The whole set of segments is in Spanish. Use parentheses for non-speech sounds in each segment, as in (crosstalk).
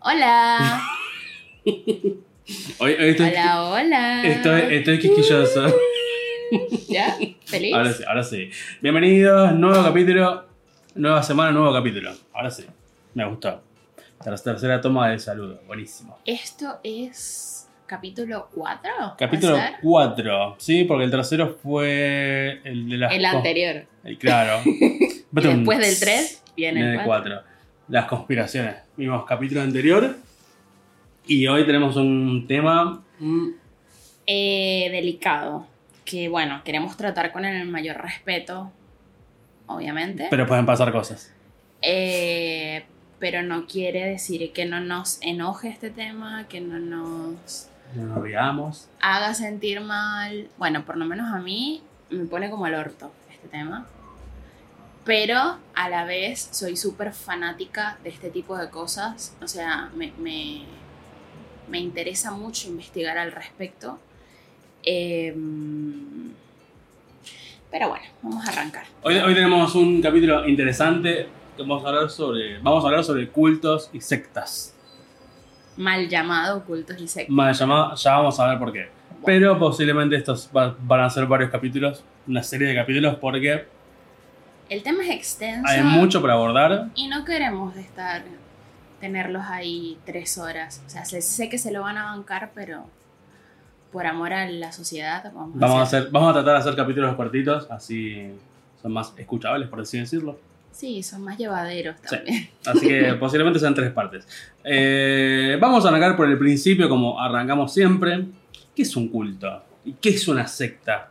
Hola. (laughs) Hoy, hoy estoy, hola, hola. estoy, estoy quisquilloso. (laughs) ¿Ya? ¿Feliz? Ahora sí, ahora sí. Bienvenidos, nuevo capítulo, nueva semana, nuevo capítulo. Ahora sí, me gustó. Ter- Tercera toma de saludo, buenísimo. Esto es capítulo 4. Capítulo 4, sí, porque el tercero fue el de las... El anterior. el- claro. (laughs) Después del 3 viene el 4. 4. Las conspiraciones. Vimos capítulo anterior. Y hoy tenemos un tema. mm, Eh, delicado. Que bueno, queremos tratar con el mayor respeto, obviamente. Pero pueden pasar cosas. Eh, pero no quiere decir que no nos enoje este tema, que no nos No nos olvidamos. haga sentir mal. Bueno, por lo menos a mí me pone como el orto este tema. Pero a la vez soy súper fanática de este tipo de cosas. O sea, me, me, me interesa mucho investigar al respecto. Em, pero bueno, vamos a arrancar. Hoy, hoy tenemos un capítulo interesante. que Vamos a hablar sobre. Vamos a hablar sobre cultos y sectas. Mal llamado cultos y sectas. Mal llamado, ya vamos a ver por qué. Pero posiblemente estos va- van a ser varios capítulos. Una serie de capítulos porque El tema es extenso. hay mucho por abordar. Y no queremos estar, tenerlos ahí tres horas. O sea, sé, sé que se lo van a bancar, pero por amor a la sociedad vamos, Vamos a, hacer, vamos a tratar de hacer capítulos cortitos. Así son más escuchables, por así decirlo. Sí, son más llevaderos Sí. también. Así que (laughs) posiblemente sean tres partes. Eh, vamos a arrancar por el principio, como arrancamos siempre. ¿Qué es un culto? ¿Y qué es una secta?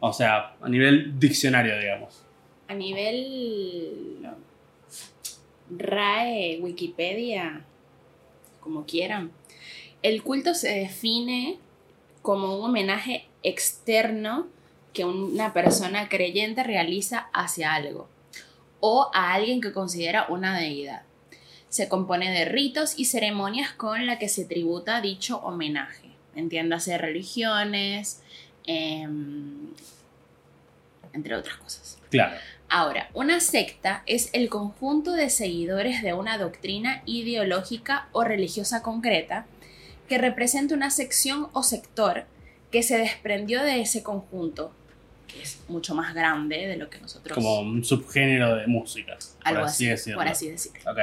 O sea, a nivel diccionario, digamos. A nivel RAE, Wikipedia, como quieran, el culto se define como un homenaje externo que una persona creyente realiza hacia algo o a alguien que considera una deidad. Se compone de ritos y ceremonias con la que se tributa dicho homenaje. Entiéndase religiones, em, entre otras cosas. Claro. Ahora, una secta es el conjunto de seguidores de una doctrina ideológica o religiosa concreta que representa una sección o sector que se desprendió de ese conjunto, que es mucho más grande de lo que nosotros... Como un subgénero de música. algo por así, así, decirlo. por así decirlo. Ok.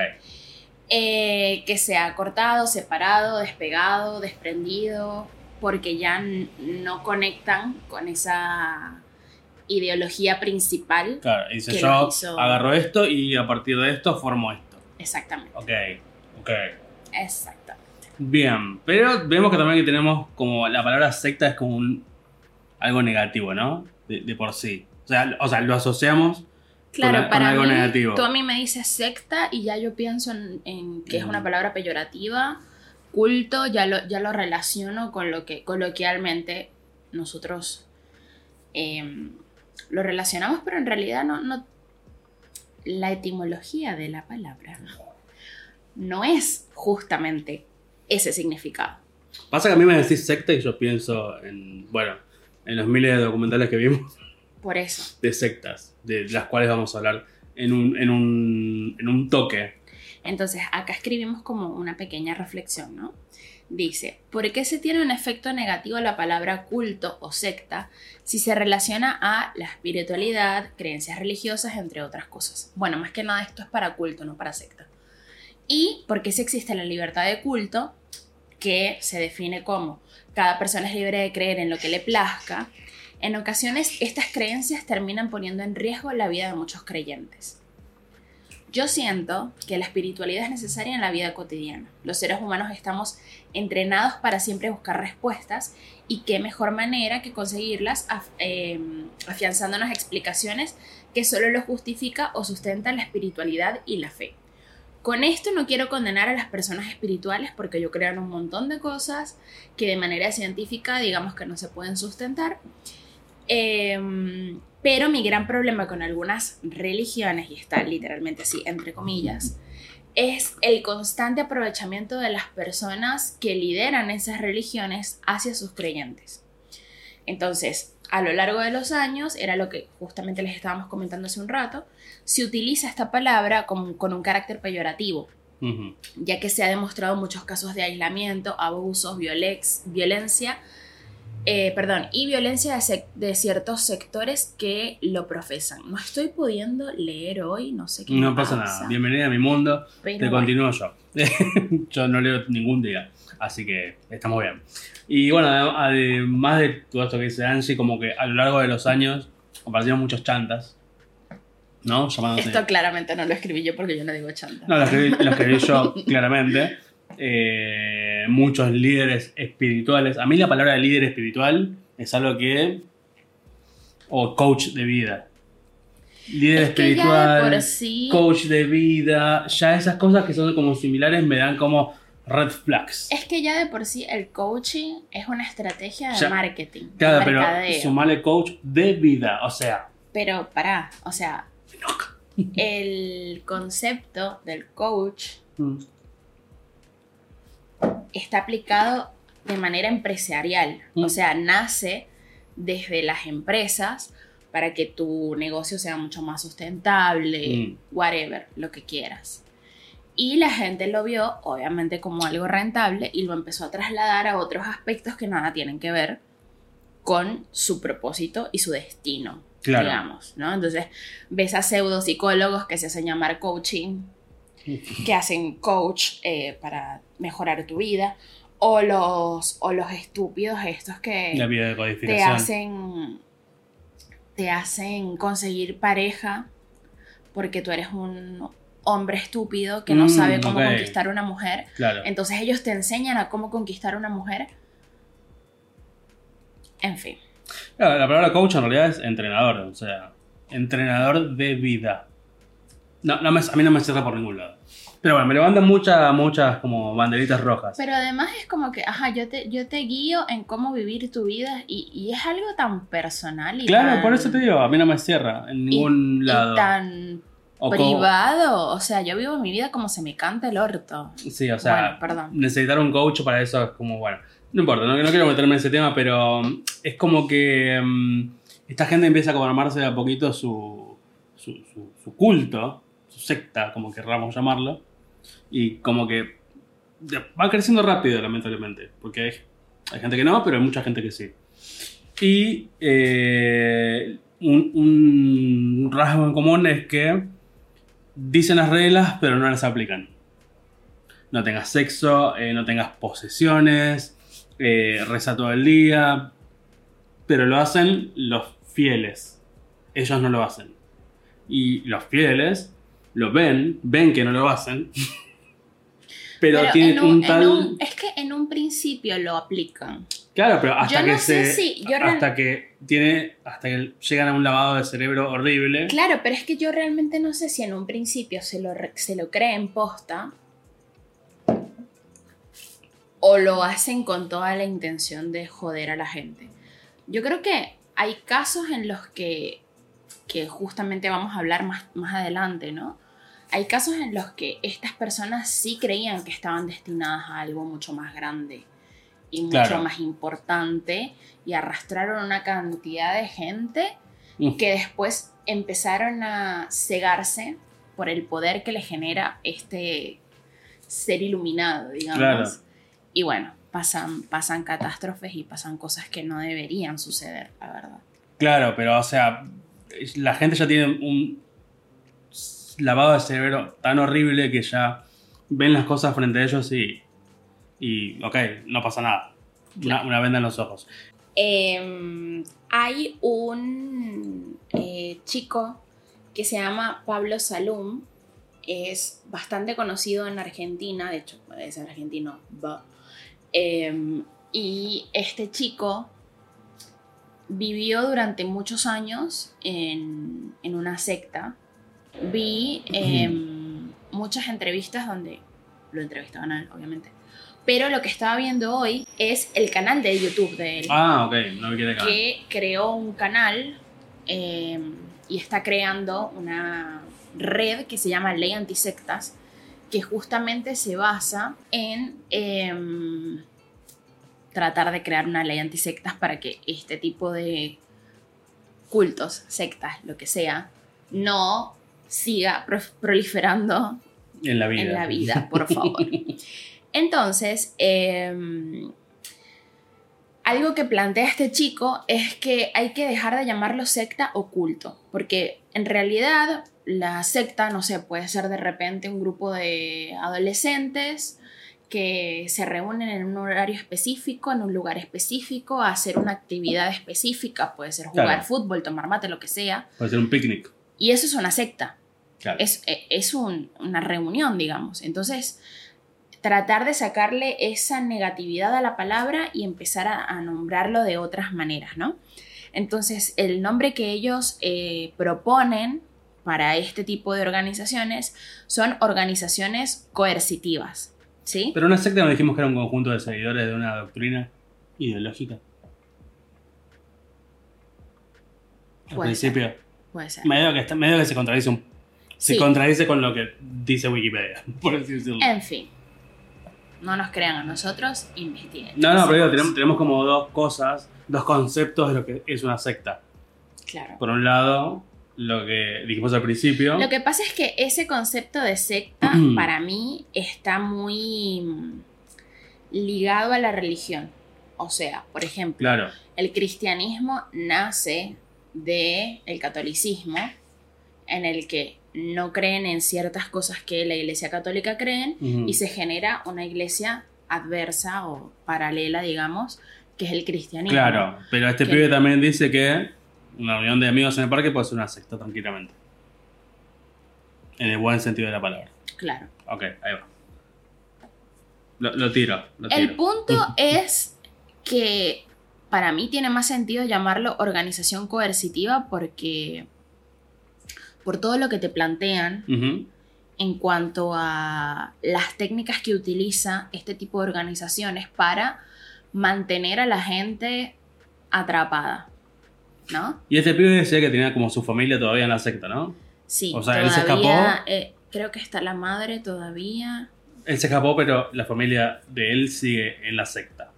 Eh, que se ha cortado, separado, despegado, desprendido, porque ya no conectan con esa ideología principal. Claro, y dice Que yo hizo- agarro esto y a partir de esto formo esto. Exactamente, Ok, ok. exactamente. Bien, pero vemos que también que tenemos como la palabra secta es como un algo negativo, ¿no? De, de por sí. O sea, o sea, lo asociamos Claro, con, para algo mí, negativo. tú a mí me dices secta y ya yo pienso en, en que es una Mm. palabra peyorativa. Culto, ya lo, ya lo relaciono con lo que coloquialmente nosotros em, lo relacionamos, pero en realidad no, no. La etimología de la palabra no es justamente ese significado. Pasa que a mí me decís secta y yo pienso en, bueno, en los miles de documentales que vimos Por eso. de sectas, de las cuales vamos a hablar en un, en un, en un toque. Entonces, acá escribimos como una pequeña reflexión, ¿no? Dice, ¿por qué se tiene un efecto negativo la palabra culto o secta si se relaciona a la espiritualidad, creencias religiosas, entre otras cosas? Bueno, más que nada esto es para culto, no para secta. Y por qué si existe la libertad de culto, que se define como cada persona es libre de creer en lo que le plazca, en ocasiones estas creencias terminan poniendo en riesgo la vida de muchos creyentes. Yo siento que la espiritualidad es necesaria en la vida cotidiana. Los seres humanos estamos entrenados para siempre buscar respuestas y qué mejor manera que conseguirlas af- eh, afianzándonos explicaciones que solo lo justifica o sustenta la espiritualidad y la fe. Con esto no quiero condenar a las personas espirituales porque yo creo en un montón de cosas que de manera científica digamos que no se pueden sustentar. Em, pero mi gran problema con algunas religiones, y está literalmente así, entre comillas, es el constante aprovechamiento de las personas que lideran esas religiones hacia sus creyentes. Entonces, a lo largo de los años, era lo que justamente les estábamos comentando hace un rato, se utiliza esta palabra con, con un carácter peyorativo. Ya que se ha demostrado muchos casos de aislamiento, abusos, violex- violencia, eh, perdón, y violencia de, de ciertos sectores que lo profesan. No estoy pudiendo leer hoy, no sé qué. No pasa nada. Bienvenida a mi mundo. pero Te bueno. continúo yo. (laughs) yo no leo ningún día. Así que estamos bien. Y bueno, adem- además de todo esto que dice Angie, como que a lo largo de los años aparecieron muchos chantas. ¿No? Llamándose. Esto claramente no lo escribí yo porque yo no digo chanta. No, lo escribí, lo escribí yo (laughs) claramente. Eh, muchos líderes espirituales. A mí la palabra líder espiritual es algo que. O coach de vida. Líder Es de espiritual, por sí- coach de vida. Ya esas cosas que son como similares me dan como red flags. Es que ya de por sí el coaching es una estrategia de Ya. marketing. de Claro, pero mercadeo. sumarle coach de vida. O sea. Pero pará, o sea, el concepto del coach mm, está aplicado de manera empresarial. Mm. O sea, nace desde las empresas para que tu negocio sea mucho más sustentable, Mm. whatever, lo que quieras. Y la gente lo vio, obviamente, como algo rentable y lo empezó a trasladar a otros aspectos que nada tienen que ver con su propósito y su destino, Claro. digamos, ¿no? Entonces, ves a pseudo psicólogos que se hacen llamar coaching, que hacen coach eh, para mejorar tu vida, o los, o los estúpidos estos que La vida de te hacen, te hacen conseguir pareja porque tú eres un hombre estúpido que no Mm, sabe cómo conquistar una mujer. Claro. Entonces ellos te enseñan a cómo conquistar una mujer. En fin. La palabra coach en realidad es entrenador, o sea, entrenador de vida. No, no me- a mí no me cierra por ningún lado. Pero bueno, me levantan muchas, muchas como banderitas rojas. Pero además es como que, ajá, yo te, yo te guío en cómo vivir tu vida y, y es algo tan personal y claro, tan, por eso te digo, a mí no me cierra en ningún y lado. tan O como- privado. O sea, yo vivo mi vida como se me canta el orto. sí, o sea, Bueno, perdón. necesitar un coach para eso es como, bueno, no importa, no, no quiero meterme en ese tema, pero mm, es como que mm, esta gente empieza como a armarse de a poquito su, su, su- su culto, su secta, como querramos llamarlo, y como que va creciendo rápido, lamentablemente, porque hay, gente que no, pero hay mucha gente que sí. Y eh, un, un rasgo en común es que dicen las reglas, pero no las aplican no tengas sexo, eh, no tengas posesiones, eh, reza todo el día, pero lo hacen los fieles. Ellos no lo hacen. Y los fieles lo ven, ven que no lo hacen, (laughs) pero, tienen en un, un- tal... un- es que en un principio lo aplican. Claro, pero hasta Yo que no sé se... si- yo hasta que tiene... Hasta que llegan a un lavado de cerebro horrible. Claro, pero es que yo realmente no sé si en un principio se lo, se lo creen posta o lo hacen con toda la intención de joder a la gente. Yo creo que hay casos en los que, que justamente vamos a hablar más, más adelante, ¿no? Hay casos en los que estas personas sí creían que estaban destinadas a algo mucho más grande y mucho Claro. más importante y arrastraron una cantidad de gente Mm. que después empezaron a cegarse por el poder que le genera este ser iluminado, digamos. Claro. Y bueno, pasan, pasan catástrofes y pasan cosas que no deberían suceder, la verdad. Claro, pero o sea, la gente ya tiene un lavado de cerebro tan horrible que ya ven las cosas frente a ellos y, y ok, no pasa nada. Una, una venda en los ojos. Eh, hay un eh, chico que se llama Pablo Salum, es bastante conocido en Argentina, de hecho, es argentino. Eh, y este chico vivió durante muchos años en, en una secta. Vi eh, muchas entrevistas donde lo entrevistaban a él, obviamente. Pero lo que estaba viendo hoy es el canal de YouTube de él Ah, ok, no me quiere cagar. que creó un canal eh, y está creando una red que se llama Ley Antisectas, que justamente se basa en em, tratar de crear una ley antisectas para que este tipo de cultos, sectas, lo que sea, no siga pro- proliferando En la vida. en la vida, por favor. (laughs) Entonces, em, algo que plantea este chico es que hay que dejar de llamarlo secta o culto, porque en realidad la secta, no sé, puede ser de repente un grupo de adolescentes que se reúnen en un horario específico, en un lugar específico, a hacer una actividad específica, puede ser jugar Claro. fútbol, tomar mate, lo que sea, Puede ser un picnic. y eso es una secta Claro. es, e- es un- una reunión, digamos. Entonces, tratar de sacarle esa negatividad a la palabra y empezar a, a nombrarlo de otras maneras, ¿no? Entonces, el nombre que ellos eh, proponen para este tipo de organizaciones son organizaciones coercitivas, ¿sí? Pero una secta nos dijimos que era un conjunto de seguidores de una doctrina ideológica. Al Puede ser. principio. Puede ser. Medio que, está, medio que se contradice un, Se Sí. contradice con lo que dice Wikipedia, (laughs) por así decirlo. En fin. No nos crean a nosotros, investiguen. No, no, pero digo, tenemos como dos cosas, dos conceptos de lo que es una secta. Claro. Por un lado, lo que dijimos al principio. Lo que pasa es que ese concepto de secta (clears throat) para mí está muy mm, ligado a la religión. O sea, por ejemplo, Claro, el cristianismo nace de el catolicismo, en el que no creen en ciertas cosas que la Iglesia Católica creen y se genera una iglesia adversa o paralela, digamos, que es el cristianismo. claro. Pero este Que- pibe también dice que una reunión de amigos en el parque puede ser una secta tranquilamente. En el buen sentido de la palabra. Claro. Ok, ahí va. Lo, lo tiro, lo El punto es que para mí tiene más sentido llamarlo organización coercitiva porque por todo lo que te plantean en cuanto a las técnicas que utiliza este tipo de organizaciones para mantener a la gente atrapada, ¿no? Y este pibe decía que tenía como su familia todavía en la secta, ¿no? Sí, O sea, él se escapó. eh, creo que está la madre todavía. Él se escapó, pero la familia de él sigue en la secta.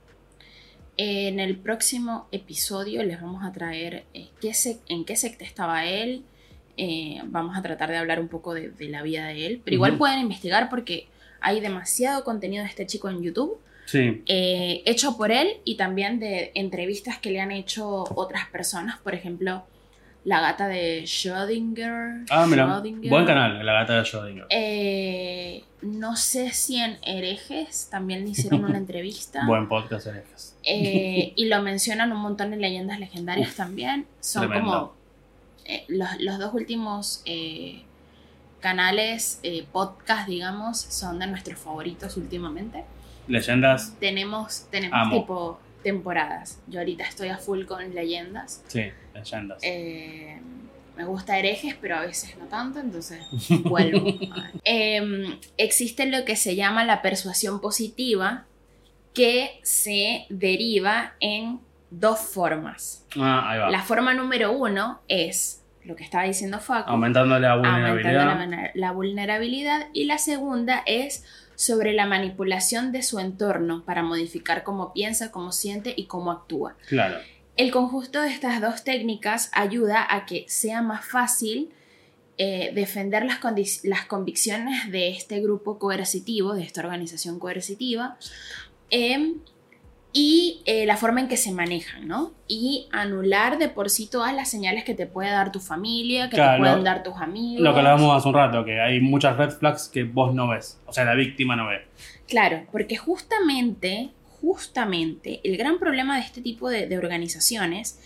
En el próximo episodio les vamos a traer eh, qué en qué secta estaba él. Eh, vamos a tratar de hablar un poco de, de la vida de él. Pero igual pueden investigar porque hay demasiado contenido de este chico en YouTube. Sí, eh, hecho por él y también de entrevistas que le han hecho otras personas. Por ejemplo, la gata de Schrödinger. Ah, mira, Schrödinger. buen canal, La Gata de Schrödinger. Eh, no sé si en Herejes también le hicieron una (laughs) entrevista. Buen podcast, herejes. Eh, (laughs) y lo mencionan un montón en leyendas legendarias Uf, también. Son tremendo. como eh, los, los dos últimos eh, canales, eh, podcast, digamos, son de nuestros favoritos últimamente. Leyendas, Tenemos, tenemos Amo. tipo temporadas. Yo ahorita estoy a full con leyendas. sí, leyendas. Eh, me gusta herejes, pero a veces no tanto, entonces (laughs) vuelvo. Eh, existe lo que se llama la persuasión positiva, que se deriva en dos formas. ah, ahí va. La forma número uno es lo que estaba diciendo Facu, Aumentando la aumentando vulnerabilidad. la, vulner- la vulnerabilidad, y la segunda es sobre la manipulación de su entorno para modificar cómo piensa, cómo siente y cómo actúa. Claro. El conjunto de estas dos técnicas ayuda a que sea más fácil eh, defender las, las convicciones de este grupo coercitivo, de esta organización coercitiva, em, y eh, la forma en que se manejan, ¿no? Y anular de por sí todas las señales que te puede dar tu familia, que Claro, te pueden lo- dar tus amigos. Lo que hablábamos hace un rato, que hay muchas red flags que vos no ves. O sea, la víctima no ve. Claro, porque justamente, justamente, el gran problema de este tipo de, de organizaciones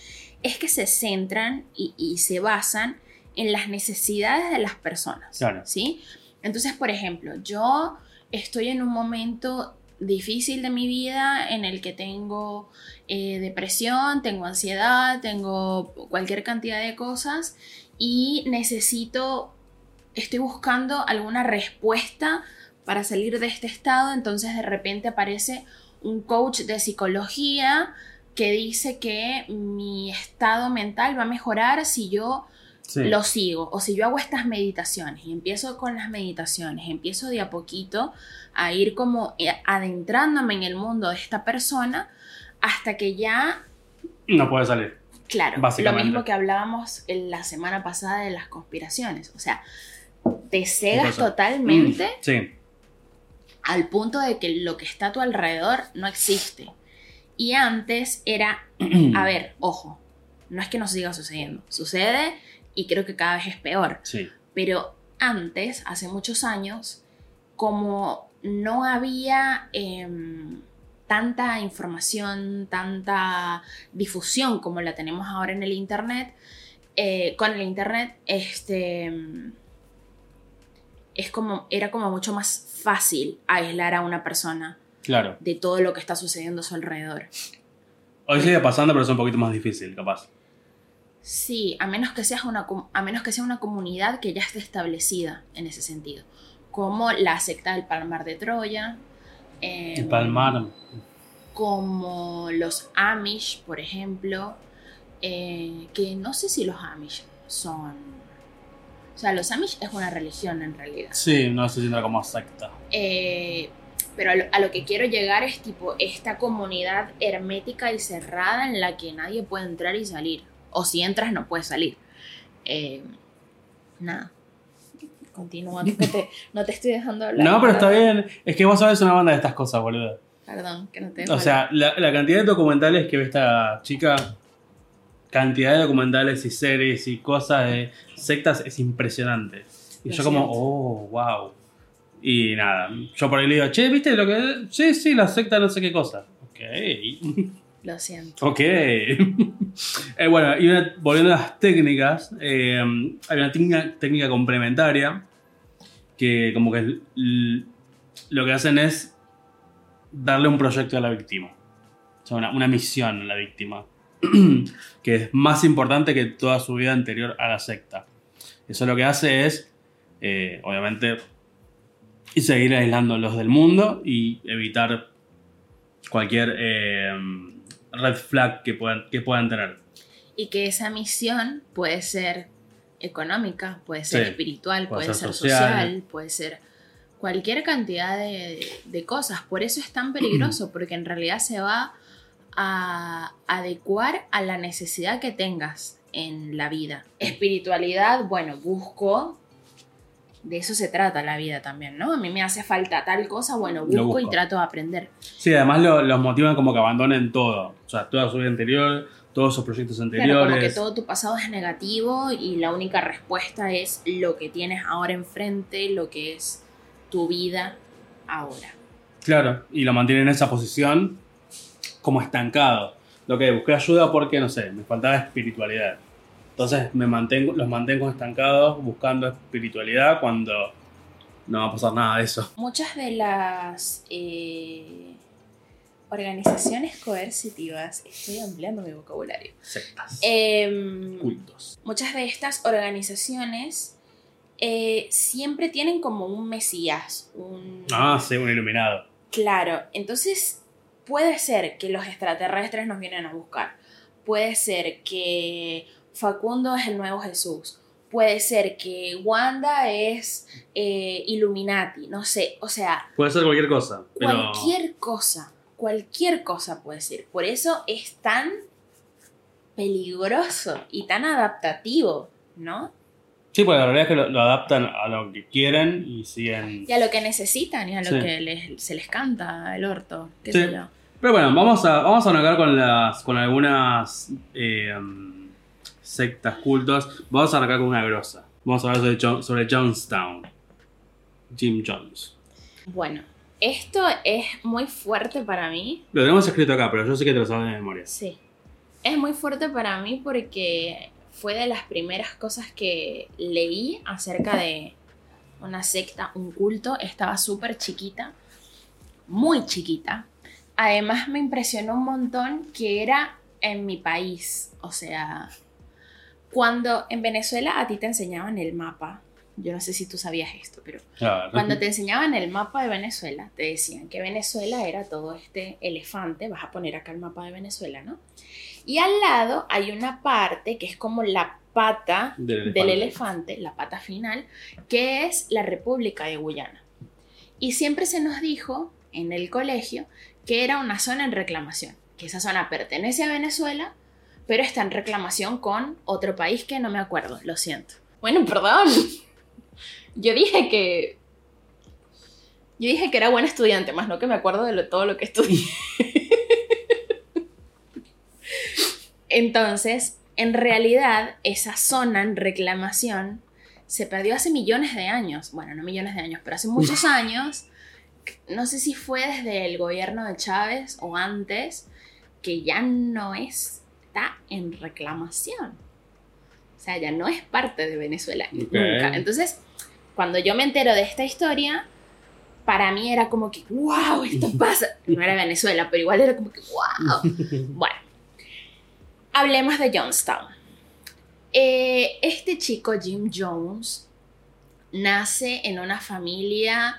es que se centran y, y se basan en las necesidades de las personas. Claro. ¿Sí? Entonces, por ejemplo, yo estoy en un momento difícil de mi vida en el que tengo eh, depresión, tengo ansiedad, tengo cualquier cantidad de cosas y necesito, estoy buscando alguna respuesta para salir de este estado, entonces de repente aparece un coach de psicología que dice que mi estado mental va a mejorar si yo Sí. lo sigo o si yo hago estas meditaciones y empiezo con las meditaciones, empiezo de a poquito a ir como eh, adentrándome en el mundo de esta persona hasta que ya, No puede salir. claro, lo mismo que hablábamos en la semana pasada de las conspiraciones, o sea, te cegas totalmente Mm, sí, al punto de que lo que está a tu alrededor no existe. Y antes era, (clears throat) a ver, ojo, no es que no siga sucediendo, sucede y creo que cada vez es peor. sí. Pero antes, hace muchos años, como no había em, tanta información, tanta difusión como la tenemos ahora en el Internet, eh, con el Internet, este, em, es como, era como mucho más fácil aislar a una persona Claro. de todo lo que está sucediendo a su alrededor. Hoy sigue pasando, pero es un poquito más difícil, capaz. Sí, a menos que seas una a menos que sea una comunidad que ya esté establecida en ese sentido, como la secta del Palmar de Troya, eh, El Palmar. como los Amish, por ejemplo, eh, que no sé si los Amish son, o sea, los Amish es una religión en realidad. Sí, no se siente como secta. Eh, pero a lo, a lo que quiero llegar es tipo esta comunidad hermética y cerrada en la que nadie puede entrar y salir. O si entras no puedes salir. Eh, nada. Continúa, (laughs) tú que te- no te estoy dejando hablar. No, pero está bien. Es que vos sabés una banda de estas cosas, boludo. Perdón, que no te O sea, la, la cantidad de documentales que ve esta chica, cantidad de documentales y series y cosas de sectas es impresionante. Y Lo yo como, oh, wow. Y nada, yo por ahí le digo, che, ¿viste lo que...? Sí, sí, la secta no sé qué cosa. Ok. (laughs) Lo siento. Ok. (laughs) Eh, bueno, y una- volviendo a las técnicas, eh, hay una técnica, complementaria que como que lo que hacen es darle un proyecto a la víctima. O sea, una, una misión a la víctima. (clears throat) que es más importante que toda su vida anterior a la secta. Eso lo que hace es, eh, obviamente, seguir aislándolos del mundo y evitar cualquier red flag que puedan, que puedan tener. Y que esa misión puede ser económica, puede ser Sí, espiritual, puede ser social. social. puede ser cualquier cantidad de, de cosas. Por eso es tan peligroso, (clears throat) porque en realidad se va a adecuar a la necesidad que tengas en la vida. Espiritualidad, bueno, busco. De eso se trata la vida también, ¿no? A mí me hace falta tal cosa, bueno, Lo busco, y busco. trato de aprender. Sí, además lo- los motivan como que abandonen todo. O sea, toda su vida anterior, todos sus proyectos Claro, anteriores. como que todo tu pasado es negativo y la única respuesta es lo que tienes ahora enfrente, lo que es tu vida ahora. Claro, y lo mantienen en esa posición como estancado. Lo que busqué ayuda porque, no sé, me faltaba espiritualidad. Entonces me mantengo, los mantengo estancados buscando espiritualidad cuando no va a pasar nada de eso. Muchas de las eh, organizaciones coercitivas, estoy ampliando mi vocabulario, Sectas. em, cultos. muchas de estas organizaciones eh, siempre tienen como un mesías, un... Ah, sí, un iluminado. Claro, entonces puede ser que los extraterrestres nos vienen a buscar. Puede ser que Facundo es el nuevo Jesús. Puede ser que Wanda es eh, Illuminati. No sé, o sea, Puede ser cualquier cosa. Pero... cualquier cosa. Cualquier cosa puede ser. Por eso es tan peligroso y tan adaptativo, ¿no? Sí, porque la realidad es que lo, lo adaptan a lo que quieren y siguen. Y a lo que necesitan y a lo Sí. que les- se les canta el orto. ¿Qué Sí. sé yo? Pero bueno, vamos a, vamos a arrancar con las. con algunas eh, sectas cultos. Vamos a arrancar con una grosa. Vamos a hablar sobre, sobre Jonestown. Jim Jones. Bueno, esto es muy fuerte para mí. Lo tenemos escrito acá, pero yo sé que te lo sabes de memoria. Sí. Es muy fuerte para mí porque fue de las primeras cosas que leí acerca de una secta, un culto. Estaba súper chiquita, muy chiquita. Además me impresionó un montón que era en mi país. O sea, cuando en Venezuela a ti te enseñaban el mapa. Yo no sé si tú sabías esto, pero ver. cuando te enseñaban el mapa de Venezuela, te decían que Venezuela era todo este elefante, vas a poner acá el mapa de Venezuela, ¿no? Y al lado hay una parte que es como la pata Del del elefante. elefante, la pata final, que es la República de Guyana. Y siempre se nos dijo en el colegio que era una zona en reclamación, que esa zona pertenece a Venezuela, pero está en reclamación con otro país que no me acuerdo, lo siento. Bueno, perdón. Yo dije que. Yo dije que era buen estudiante, más no que me acuerdo de lo- todo lo que estudié. Entonces, en realidad, esa zona en reclamación se perdió hace millones de años. Bueno, no millones de años, pero hace muchos (laughs) años. No sé si fue desde el gobierno de Chávez o antes, que ya no está en reclamación. O sea, ya no es parte de Venezuela nunca. Entonces, cuando yo me entero de esta historia, para mí era como que, wow, esto (laughs) pasa. No era Venezuela, pero igual era como que, wow. (laughs) Bueno, hablemos de Johnstown. Eh, este chico, Jim Jones, nace en una familia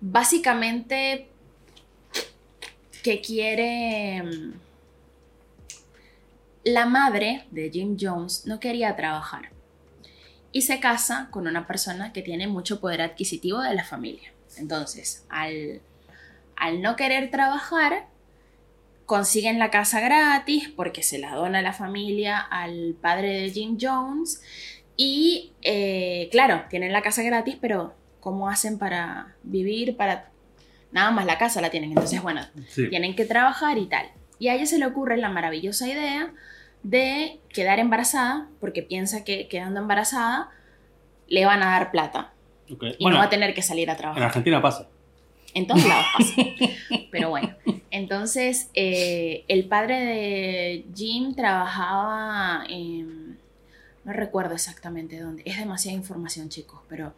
básicamente que quiere... La madre de Jim Jones no quería trabajar y se casa con una persona que tiene mucho poder adquisitivo de la familia. Entonces, al, al no querer trabajar, consiguen la casa gratis porque se la dona la familia al padre de Jim Jones y eh, claro, tienen la casa gratis, pero ¿cómo hacen para vivir? Para nada más la casa la tienen, entonces bueno, Sí. tienen que trabajar y tal. Y a ella se le ocurre la maravillosa idea de quedar embarazada porque piensa que quedando embarazada le van a dar plata Ok. y Bueno, no va a tener que salir a en trabajar. Argentina pasa. En todos lados pasa. (laughs) Pero bueno, entonces eh, el padre de Jim trabajaba en... No recuerdo exactamente dónde. Es demasiada información, chicos, pero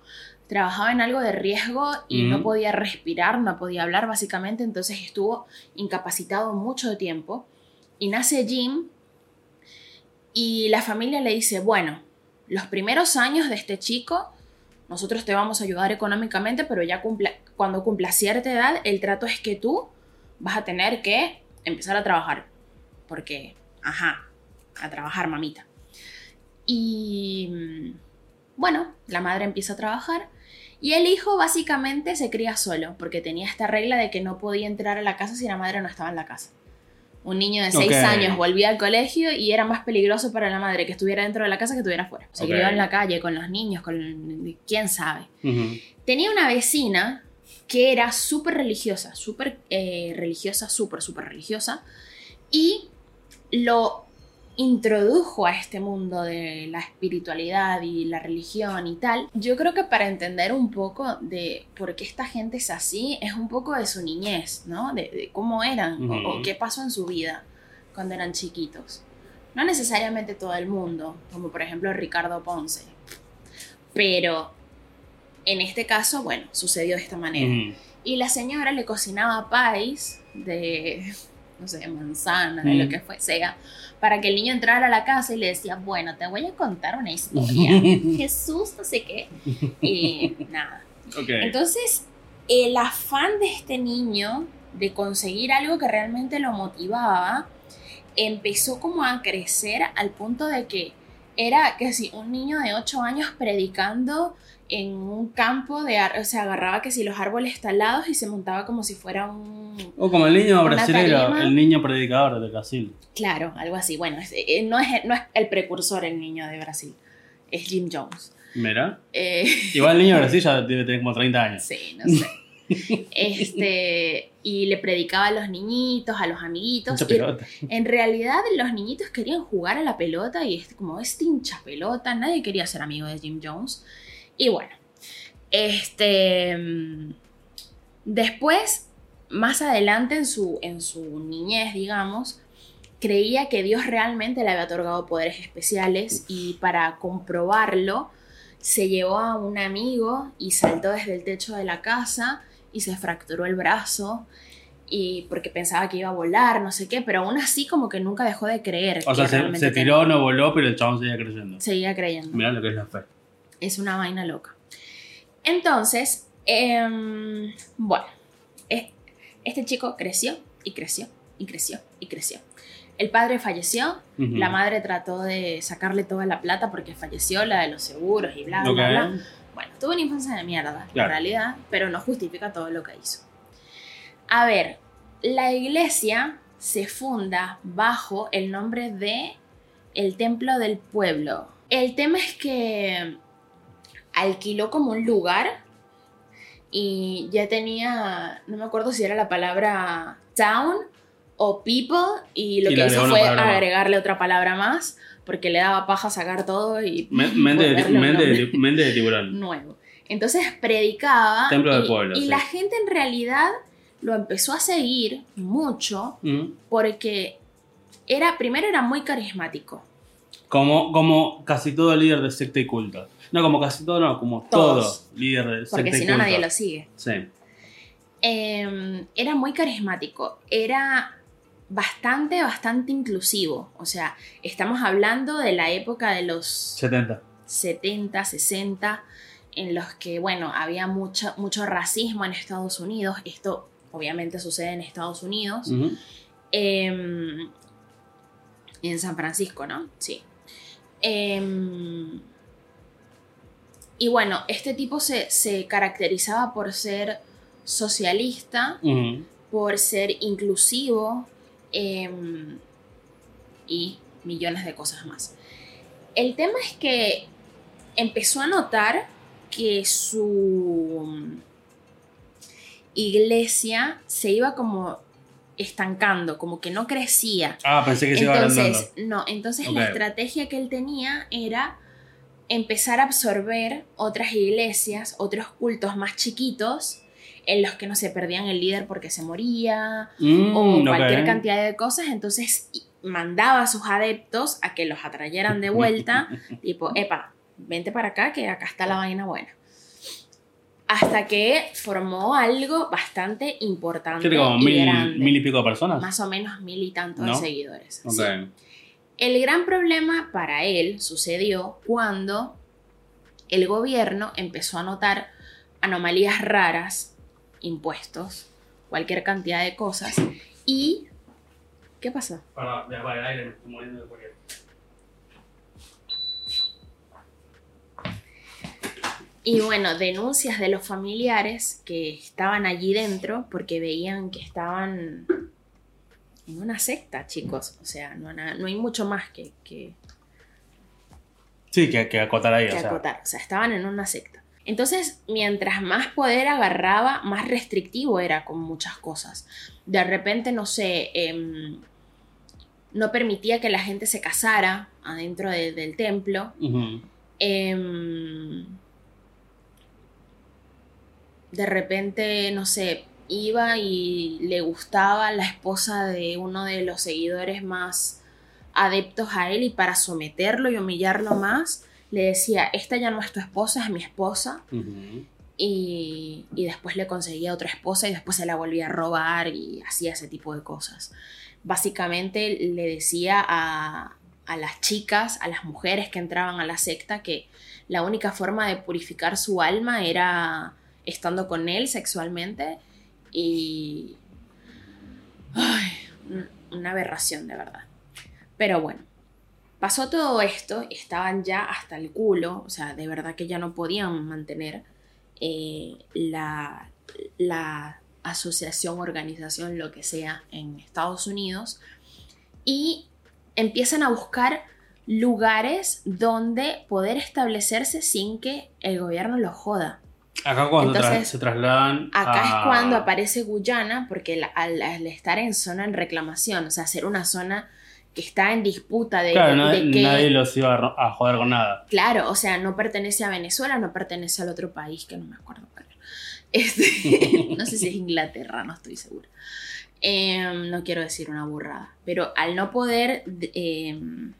trabajaba en algo de riesgo y no podía respirar, no podía hablar básicamente, entonces estuvo incapacitado mucho tiempo. Y nace Jim y la familia le dice, bueno, los primeros años de este chico nosotros te vamos a ayudar económicamente, pero ya cumpla- cuando cumpla cierta edad, el trato es que tú vas a tener que empezar a trabajar. Porque, ajá, a trabajar, mamita. Y mm, bueno, la madre empieza a trabajar y el hijo básicamente se cría solo, porque tenía esta regla de que no podía entrar a la casa si la madre no estaba en la casa. Un niño de 6 Ok. años volvía al colegio y era más peligroso para la madre que estuviera dentro de la casa que estuviera afuera. Se Ok. crió en la calle con los niños, con quién sabe. Tenía una vecina que era súper religiosa, súper eh, religiosa, súper, súper religiosa, y lo introdujo a este mundo de la espiritualidad y la religión y tal. Yo creo que para entender un poco de por qué esta gente es así, es un poco de su niñez, ¿no? De, de cómo eran o- o, Ujú. qué pasó en su vida cuando eran chiquitos. No necesariamente todo el mundo, como por ejemplo Ricardo Ponce, pero en este caso, bueno, sucedió de esta manera. Ujú. Y la señora le cocinaba país de, no sé, manzana, de lo que fue, sea, para que el niño entrara a la casa y le decía, bueno, te voy a contar una historia. (laughs) Jesús, no sé qué. Y nada. Entonces, el afán de este niño de conseguir algo que realmente lo motivaba, empezó como a crecer al punto de que era que si un niño de 8 años predicando en un campo de o sea, agarraba que si los árboles talados y se montaba como si fuera un O como el niño brasileño, el niño predicador de Brasil. claro, algo así. Bueno, es- eh, no, es, no es el precursor el niño de Brasil, es Jim Jones. Mira. Eh, Igual el niño de Brasil (laughs) ya debe tener como 30 años. Sí, no sé. Este, y le predicaba a los niñitos, a los amiguitos. Y pelota. en realidad los niñitos querían jugar a la pelota y es como este hincha pelota, nadie quería ser amigo de Jim Jones. Y bueno, este después, más adelante en su, en su niñez, digamos, creía que Dios realmente le había otorgado poderes especiales y para comprobarlo se llevó a un amigo y saltó desde el techo de la casa y se fracturó el brazo y porque pensaba que iba a volar, no sé qué, pero aún así como que nunca dejó de creer. O sea, se tiró, no voló, pero el chabón seguía creyendo. Seguía creyendo. Mirá lo que es la fe. Es una vaina loca. Entonces, em, bueno, este chico creció y creció y creció y creció. El padre falleció, la madre trató de sacarle toda la plata porque falleció, la de los seguros y bla, bla, bla. Bueno, tuvo una infancia de mierda, Claro. en realidad, pero no justifica todo lo que hizo. A ver, la iglesia se funda bajo el nombre de el Templo del Pueblo. El tema es que alquiló como un lugar y ya tenía, no me acuerdo si era la palabra town o people y lo Y que hizo fue más. agregarle otra palabra más porque le daba paja sacar todo y Me- Mente de, mente de- de tiburón. (laughs) nuevo. Entonces predicaba Templo del y, pueblo, y sí. la gente en realidad lo empezó a seguir mucho Mm. porque era primero era muy carismático. Como, como casi todo líder de secta y culto. No, como casi todo, no, como Todos. todo líder de secta Porque si no nadie lo sigue. Sí. Eh, era muy carismático. Era bastante, bastante inclusivo. O sea, estamos hablando de la época de los 70. 70, 60, en los que, bueno, había mucho, mucho racismo en Estados Unidos. Esto obviamente sucede en Estados Unidos. Em, en San Francisco, ¿no? Sí. Em, y bueno, este tipo se, se caracterizaba por ser socialista, por ser inclusivo em, y millones de cosas más. El tema es que empezó a notar que su iglesia se iba como estancando, como que no crecía. Ah, pensé que se iba agrandando. Entonces, no, entonces la estrategia que él tenía era empezar a absorber otras iglesias, otros cultos más chiquitos, en los que no se perdían el líder porque se moría, Mm, o cualquier cantidad de cosas, entonces mandaba a sus adeptos a que los atrayeran de vuelta, (laughs) tipo, epa, vente para acá que acá está la vaina buena. Hasta que formó algo bastante importante ¿Qué como y mil, grande. mil y pico de personas? Más o menos mil y tantos ¿No? seguidores. Ok. sí. El gran problema para él sucedió cuando el gobierno empezó a notar anomalías raras, impuestos, cualquier cantidad de cosas. Y... ¿Qué pasó? Para, ya el aire, me estoy muriendo de porque- Y bueno, denuncias de los familiares que estaban allí dentro porque veían que estaban en una secta, chicos. O sea, no, hay mucho más que, que, Sí, que, que acotar ahí, que o sea. acotar. O sea, estaban en una secta. Entonces, mientras más poder agarraba, más restrictivo era con muchas cosas. De repente, no sé, em, no permitía que la gente se casara adentro de- del templo. Em, de repente, no sé, iba y le gustaba la esposa de uno de los seguidores más adeptos a él y para someterlo y humillarlo más, le decía, esta ya no es tu esposa, es mi esposa. Y, y después le conseguía otra esposa y después se la volvía a robar y hacía ese tipo de cosas. Básicamente le decía a, a las chicas, a las mujeres que entraban a la secta, que la única forma de purificar su alma era estando con él sexualmente y... Ay, un- una aberración de verdad. Pero bueno, pasó todo esto, estaban ya hasta el culo, o sea, de verdad que ya no podían mantener eh, la, la asociación, organización, lo que sea en Estados Unidos y empiezan a buscar lugares donde poder establecerse sin que el gobierno los joda. Acá cuando tra- Entonces, se trasladan Acá a- es cuando aparece Guyana, porque la- al, al estar en zona en reclamación, o sea, ser una zona que está en disputa de, Claro, de- nadie, de que... nadie los iba a, joder con nada. Claro, o sea, no pertenece a Venezuela, no pertenece al otro país que no me acuerdo cuál. (laughs) Este, no sé si es Inglaterra, no estoy segura. Em, no quiero decir una burrada, pero al no poder de- em,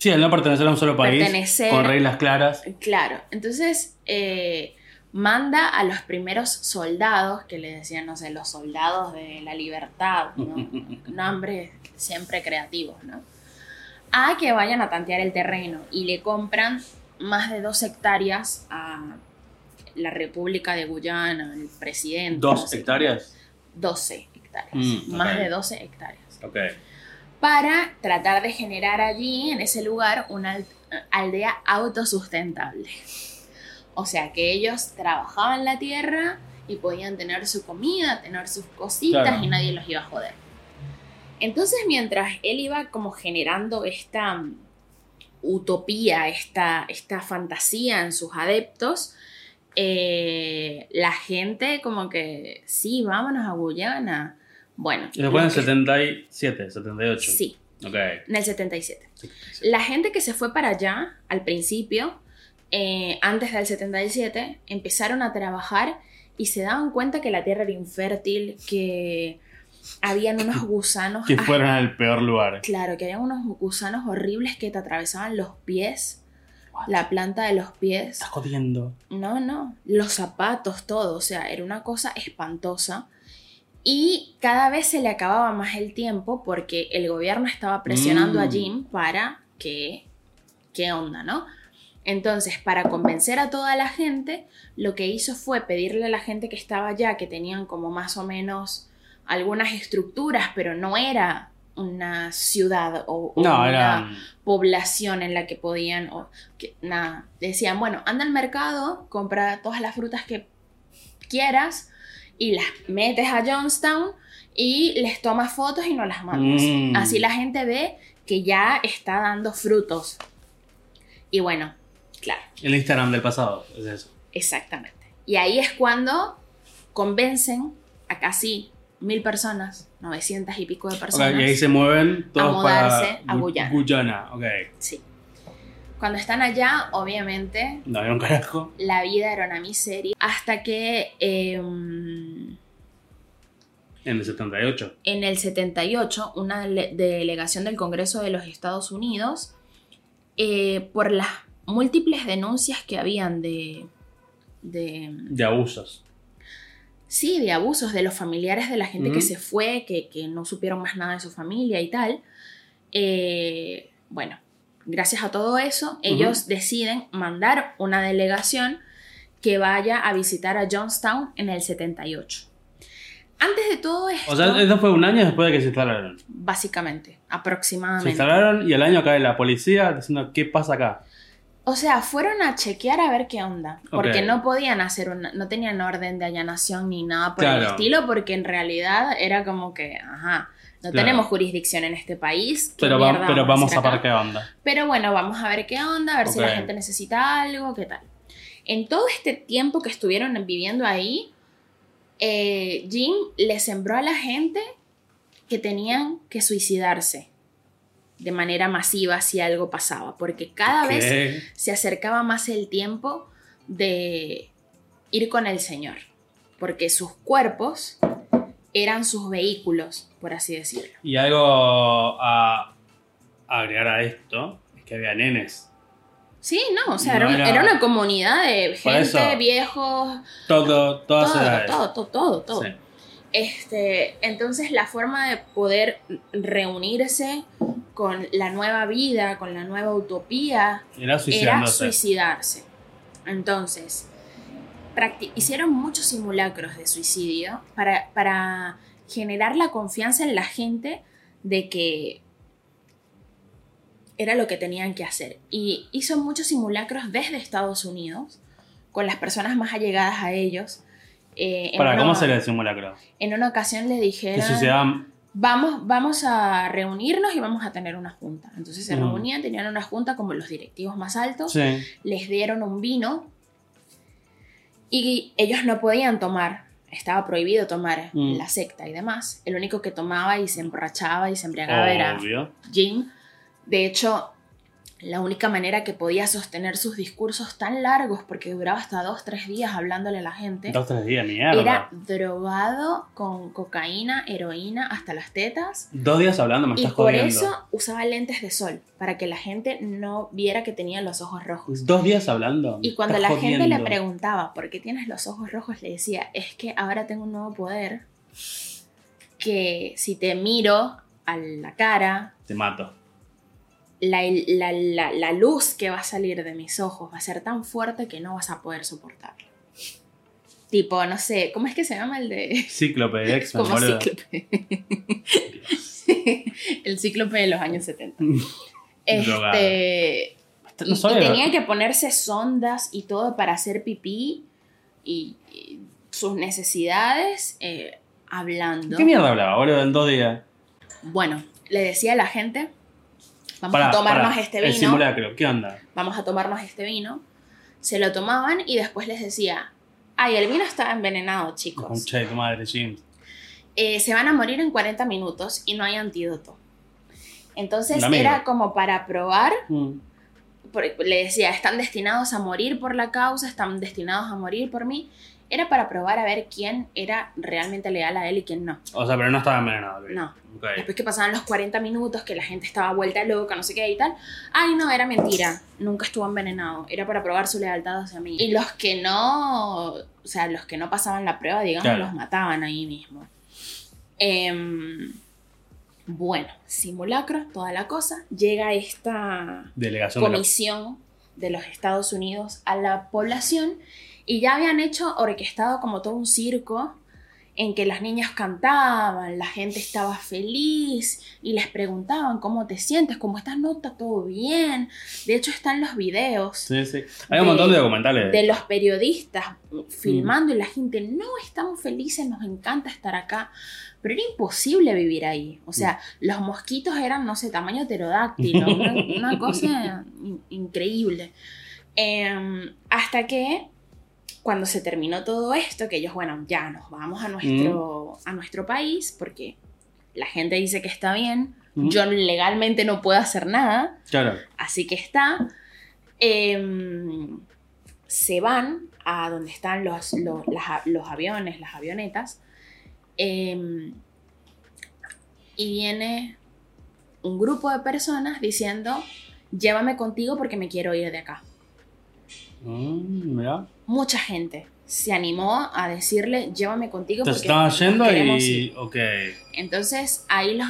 Sí, al no pertenecer a un solo país, Pertenecer. con reglas claras. Claro, entonces eh, manda a los primeros soldados, que le decían, no sé, los soldados de la libertad, ¿no? (laughs) nombres siempre creativos, ¿no? A que vayan a tantear el terreno y le compran más de dos hectáreas a la República de Guyana, el presidente. no ¿Dos sé, hectáreas? 12 hectáreas, Mm, más de 12 hectáreas Ok. Para tratar de generar allí, en ese lugar, una al- aldea autosustentable. O sea, que ellos trabajaban la tierra y podían tener su comida, tener sus cositas Claro. y nadie los iba a joder. Entonces, mientras él iba como generando esta, utopía, esta, esta fantasía en sus adeptos, eh, la gente como que, sí, vámonos a Guyana. Bueno. Y después en que- 77, 78. Sí, Ok. en el 77. La gente que se fue para allá al principio, eh, antes del 77, empezaron a trabajar y se daban cuenta que la tierra era infértil, que habían unos (laughs) gusanos. Que fueron al peor lugar. Claro, que había unos gusanos horribles que te atravesaban los pies, la planta de los pies. Estás jodiendo. No, no, los zapatos, todo, o sea, era una cosa espantosa. Y cada vez se le acababa más el tiempo porque el gobierno estaba presionando a Mm. Jim para que, ¿qué onda, no? Entonces, para convencer a toda la gente, lo que hizo fue pedirle a la gente que estaba allá, que tenían como más o menos algunas estructuras, pero no era una ciudad o, o No, una era. población en la que podían, o que, nada, decían, bueno, anda al mercado, compra todas las frutas que quieras y las metes a Johnstown y les tomas fotos y no las mandas. Mm. Así la gente ve que ya está dando frutos. Y bueno, claro, El Instagram del pasado. Es eso. exactamente. Y ahí es cuando convencen a casi mil personas, 900 y pico de personas. y ahí se mueven todos mudarse para a Gu- Guyana. Guyana. Ok. Sí. Cuando están allá, obviamente, No había un carajo. la vida era una miseria. Hasta que eh, En el 78. en el 78, una dele- delegación del Congreso de los Estados Unidos, eh, por las múltiples denuncias que habían de, de, De abusos. sí, de abusos de los familiares de la gente que se fue, que, que no supieron más nada de su familia y tal, eh, bueno, gracias a todo eso, ellos deciden mandar una delegación que vaya a visitar a Johnstown en el 78. Antes de todo esto, O sea, eso fue un año después de que se instalaron. básicamente, Se aproximadamente. instalaron y al año cae la policía diciendo qué pasa acá. O sea, fueron a chequear a ver qué onda, porque no podían hacer una, no tenían orden de allanación ni nada por el estilo, porque en realidad era como que, ajá, no Claro. tenemos jurisdicción en este país. ¿qué Pero, va- pero vamos a ver qué onda. Pero bueno, vamos a ver qué onda, a ver si la gente necesita algo, qué tal. En todo este tiempo que estuvieron viviendo ahí, eh, Jim le sembró a la gente que tenían que suicidarse de manera masiva si algo pasaba, porque cada vez se acercaba más el tiempo de ir con el Señor, porque sus cuerpos eran sus vehículos, por así decirlo. Y algo a agregar a esto es que había nenes. Sí, no, o sea, No era, una comunidad de gente, eso. viejos, Todo, todas todo, edades. todo, todo, todo, todo. Sí. Este, entonces la forma de poder reunirse con la nueva vida, con la nueva utopía, Era suicidarse. Entonces, hicieron muchos simulacros de suicidio para, para generar la confianza en la gente de que era lo que tenían que hacer. Y hizo muchos simulacros desde Estados Unidos, con las personas más allegadas a ellos. Eh, Para, una- ¿cómo sería el simulacro? En una ocasión le dijeron vamos, vamos a reunirnos y vamos a tener una junta. Entonces se reunían, tenían una junta como los directivos más altos, Sí. les dieron un vino y ellos no podían tomar, estaba prohibido tomar Mm. la secta y demás. El único que tomaba y se emborrachaba y se embriagaba era. Jim. De hecho, la única manera que podía sostener sus discursos tan largos, porque duraba hasta dos, tres días hablándole a la gente, Dos, tres días, mierda. era drogado con cocaína, heroína hasta las tetas. Dos días hablando, me Y estás por jodiendo. eso usaba lentes de sol, para que la gente no viera que tenía los ojos rojos. Dos días hablando. Y cuando la gente le preguntaba, ¿por qué tienes los ojos rojos? Le decía, es que ahora tengo un nuevo poder que si te miro a la cara, Te mato. La, la- la- la luz que va a salir de mis ojos va a ser tan fuerte que no vas a poder soportarlo. Tipo, no sé, ¿cómo es que se llama el de...? Cíclope de X-Men, Como boludo. cíclope. el cíclope de los años 70. Drogado. Este, No y, y sabía. tenía que ponerse sondas y todo para hacer pipí y, y sus necesidades eh, hablando. ¿Qué mierda hablaba, boludo, en dos días? Bueno, le decía a la gente vamos Pará, a tomarnos pará, este El vino, simulacro, ¿qué onda? vamos a tomarnos este vino. Se lo tomaban y después les decía, ay, el vino está envenenado, chicos. Concha de tu madre, Jim. Eh, se van a morir en 40 minutos y no hay antídoto. Entonces era como para probar, Mm. por- le decía, están destinados a morir por la causa, están destinados a morir por mí. Era para probar a ver quién era realmente leal a él y quién no. O sea, pero no estaba envenenado. ok. No. Después que pasaban los 40 minutos, que la gente estaba vuelta loca, no sé qué y tal. Ay, no, era mentira. Nunca estuvo envenenado. Era para probar su lealtad hacia mí. Y los que no, o sea, los que no pasaban la prueba, digamos, Claro. los mataban ahí mismo. Em, bueno, simulacro, toda la cosa. Llega esta Delegación de la... comisión de los Estados Unidos a la población y ya habían hecho orquestado como todo un circo en que las niñas cantaban, la gente estaba feliz y les preguntaban cómo te sientes, cómo estás, no está todo bien. De hecho están los videos Sí, sí. Hay un montón de documentales. de los periodistas filmando y la gente, no, estamos felices, nos encanta estar acá. Pero era imposible vivir ahí. O sea, los mosquitos eran, no sé, tamaño pterodáctilo, una, una cosa (laughs) in- increíble. Em, hasta que, cuando se terminó todo esto, que ellos, bueno, ya nos vamos a nuestro, a nuestro país, porque la gente dice que está bien, Mm. yo legalmente no puedo hacer nada, Claro. Así que está. em, se van a donde están los, los, las a- los aviones, las avionetas. em, y viene un grupo de personas diciendo, llévame contigo porque me quiero ir de acá. Mm, mira. Mucha gente se animó a decirle, llévame contigo Entonces porque estaban nos yendo y. ir". Ok. Entonces ahí los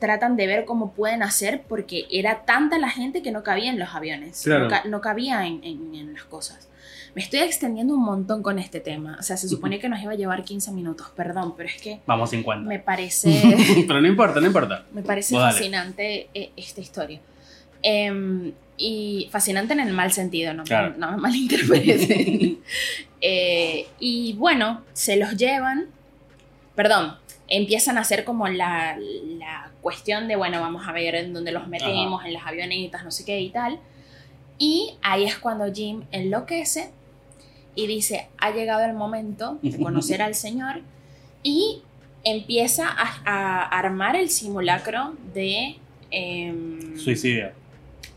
tratan de ver cómo pueden hacer porque era tanta la gente que no cabía en los aviones, Claro. no, ca- no cabía en, en- en las cosas. Me estoy extendiendo un montón con este tema, o sea, se supone que nos iba a llevar 15 minutos, perdón, pero es que Vamos 50. me parece, (laughs) Pero no importa, no importa. (laughs) me parece fascinante eh, esta historia. Em, y fascinante en el mal sentido, no, Claro. no me malinterpreten. (laughs) Eh, y bueno, se los llevan, perdón, empiezan a hacer como la, la cuestión de, bueno, vamos a ver en dónde los metemos, en las avionetas, no sé qué y tal. Y ahí es cuando Jim enloquece y dice, ha llegado el momento de conocer al Señor (laughs) y empieza a, a armar el simulacro de... em, Suicidio.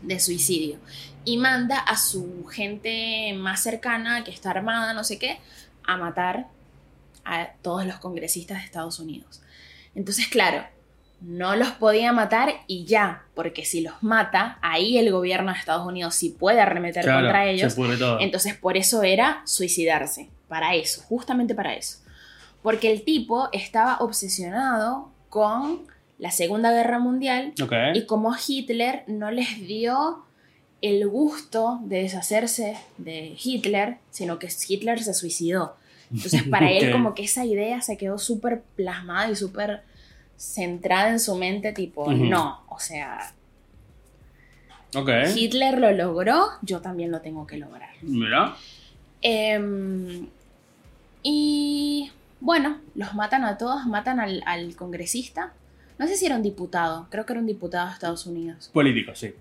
De suicidio y manda a su gente más cercana que está armada, no sé qué, a matar a todos los congresistas de Estados Unidos. Entonces, claro, no los podía matar y ya, porque si los mata, ahí el gobierno de Estados Unidos sí puede arremeter Claro, contra ellos. Entonces, por eso era suicidarse, para eso, justamente para eso. Porque el tipo estaba obsesionado con la Segunda Guerra Mundial y como Hitler no les dio el gusto de deshacerse de Hitler, sino que Hitler se suicidó. Entonces (laughs) para él como que esa idea se quedó súper plasmada y súper centrada en su mente, tipo, no, o sea. Hitler lo logró, yo también lo tengo que lograr. Mira. Em, y bueno, los matan a todos, matan al, al congresista. No sé si era un diputado, creo que era un diputado de Estados Unidos. Político, sí.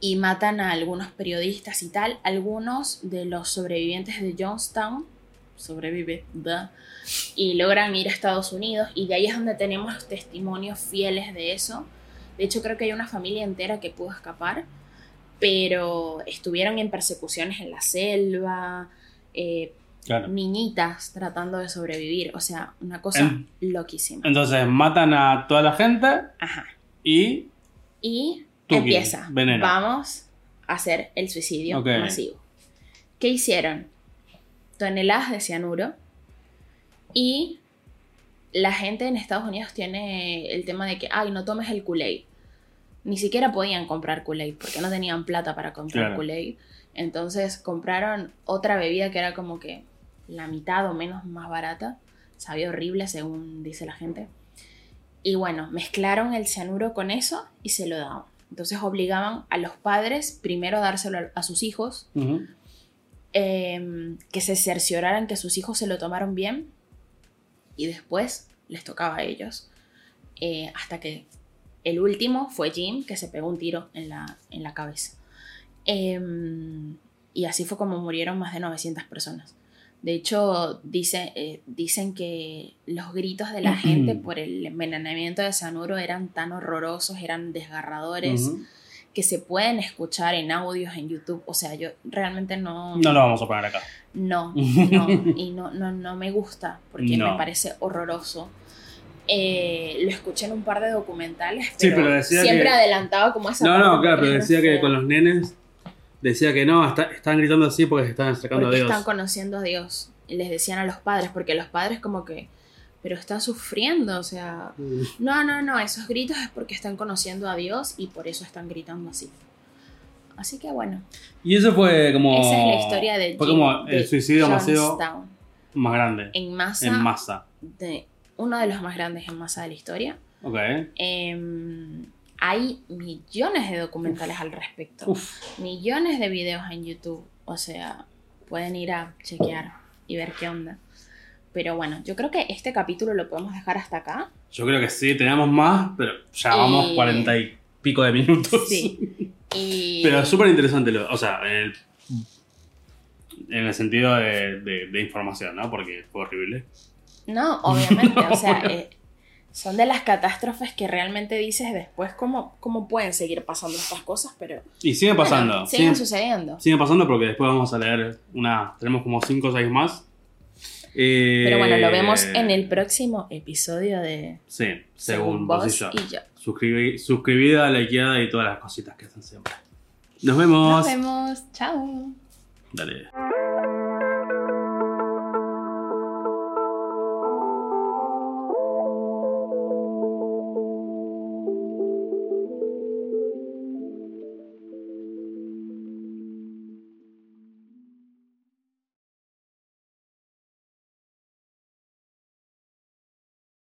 y matan a algunos periodistas y tal. Algunos de los sobrevivientes de Jonestown sobrevive da, y logran ir a Estados Unidos y de ahí es donde tenemos testimonios fieles de eso. De hecho creo que hay una familia entera que pudo escapar, pero estuvieron en persecuciones en la selva, eh, Claro. niñitas tratando de sobrevivir, o sea, una cosa En- loquísima. Entonces matan a toda la gente Ajá. y. Y empieza. veneno. Vamos a hacer el suicidio masivo. ¿Qué hicieron? Toneladas de cianuro. Y la gente en Estados Unidos tiene el tema de que, ay, no tomes el Kool-Aid. Ni siquiera podían comprar Kool-Aid porque no tenían plata para comprar Claro. Kool-Aid. Entonces compraron otra bebida que era como que la mitad o menos más barata. Sabía horrible según dice la gente. Y bueno, mezclaron el cianuro con eso y se lo daban. Entonces obligaban a los padres primero a dárselo a- sus hijos, eh, que se cercioraran que sus hijos se lo tomaron bien y después les tocaba a ellos eh, hasta que el último fue Jim, que se pegó un tiro en la, en la cabeza. Em, y así fue como murieron más de 900 personas. De hecho, dice, eh, dicen que los gritos de la gente por el envenenamiento de cianuro eran tan horrorosos, eran desgarradores, que se pueden escuchar en audios en YouTube. O sea, yo realmente no... No lo vamos a poner acá. No, (laughs) no, y no, no, no me gusta, porque me parece horroroso. Eh, lo escuché en un par de documentales, pero, siempre adelantaba como esa No, no, claro, pero decía que con los nenes decía que no, está, están gritando así porque se están acercando a Dios. están conociendo a Dios. Les decían a los padres, porque los padres como que, pero están sufriendo, o sea, mm. no, no, no, esos gritos es porque están conociendo a Dios y por eso están gritando así. Así que bueno. Y eso fue como... Esa es la historia de... Fue como el suicidio masivo más grande. En masa. En masa. De, uno de los más grandes en masa de la historia. Ok. Eh, hay millones de documentales al respecto. Millones de videos en YouTube. O sea, pueden ir a chequear y ver qué onda. Pero bueno, yo creo que este capítulo lo podemos dejar hasta acá. Yo creo que sí, tenemos más, pero ya vamos cuarenta y pico de minutos. Sí. (laughs) Pero es súper interesante, o sea, en el, en el sentido de, de, información, ¿no? Porque fue horrible. No, obviamente, o sea, (laughs) eh, son de las catástrofes que realmente dices después cómo, cómo pueden seguir pasando estas cosas, pero... Y sigue pasando. siguen, sucediendo. Sigue pasando porque después vamos a leer una... Tenemos como 5 o 6 más. pero bueno, lo vemos eh, en el próximo episodio de... Sí, según, vos, y yo. suscribida, likeada y todas las cositas que hacen siempre. Nos vemos. Nos vemos. Chao. Dale.